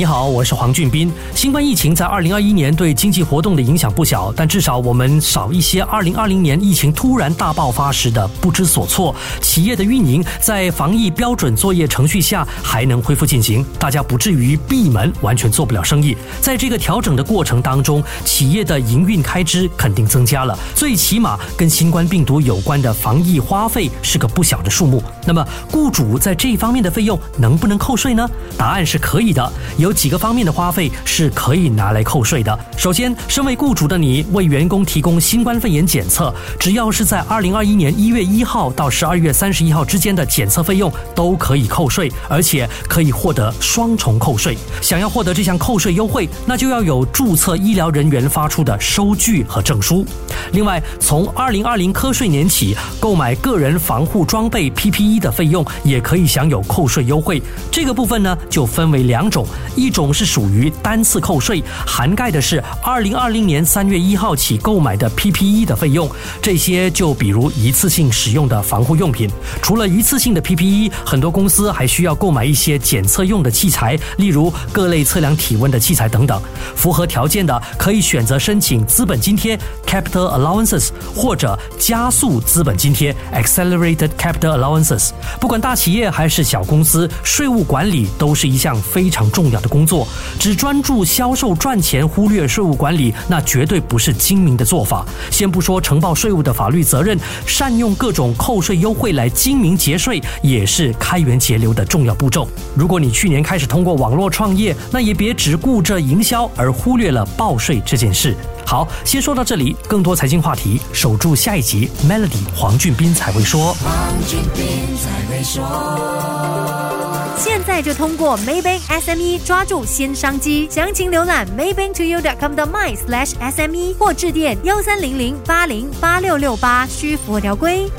你好，我是黄俊斌。新冠疫情在二零二一年对经济活动的影响不小，但至少我们少一些二零二零年疫情突然大爆发时的不知所措。企业的运营在防疫标准作业程序下还能恢复进行，大家不至于闭门完全做不了生意。在这个调整的过程当中，企业的营运开支肯定增加了，最起码跟新冠病毒有关的防疫花费是个不小的数目。那么，雇主在这方面的费用能不能扣税呢？答案是可以的。有几个方面的花费是可以拿来扣税的。首先，身为雇主的你为员工提供新冠肺炎检测，只要是在二零二一年一月一号到十二月三十一号之间的检测费用都可以扣税，而且可以获得双重扣税。想要获得这项扣税优惠，那就要有注册医疗人员发出的收据和证书。另外，从二零二零科税年起，购买个人防护装备 PPE 的费用也可以享有扣税优惠。这个部分呢，就分为两种。一种是属于单次扣税，涵盖的是二零二零年三月一号起购买的 PPE 的费用，这些就比如一次性使用的防护用品。除了一次性的 PPE，很多公司还需要购买一些检测用的器材，例如各类测量体温的器材等等。符合条件的可以选择申请资本津贴 （Capital Allowances） 或者加速资本津贴 （Accelerated Capital Allowances）。不管大企业还是小公司，税务管理都是一项非常重要。的工作只专注销售赚钱，忽略税务管理，那绝对不是精明的做法。先不说呈报税务的法律责任，善用各种扣税优惠来精明节税，也是开源节流的重要步骤。如果你去年开始通过网络创业，那也别只顾着营销而忽略了报税这件事。好，先说到这里，更多财经话题，守住下一集。Melody 黄俊斌才会说。现在就通过 Maybank SME 抓住新商机，详情浏览 maybanktoyou.com 的 my/sme 或致电幺三零零八零八六六八，需符合条规。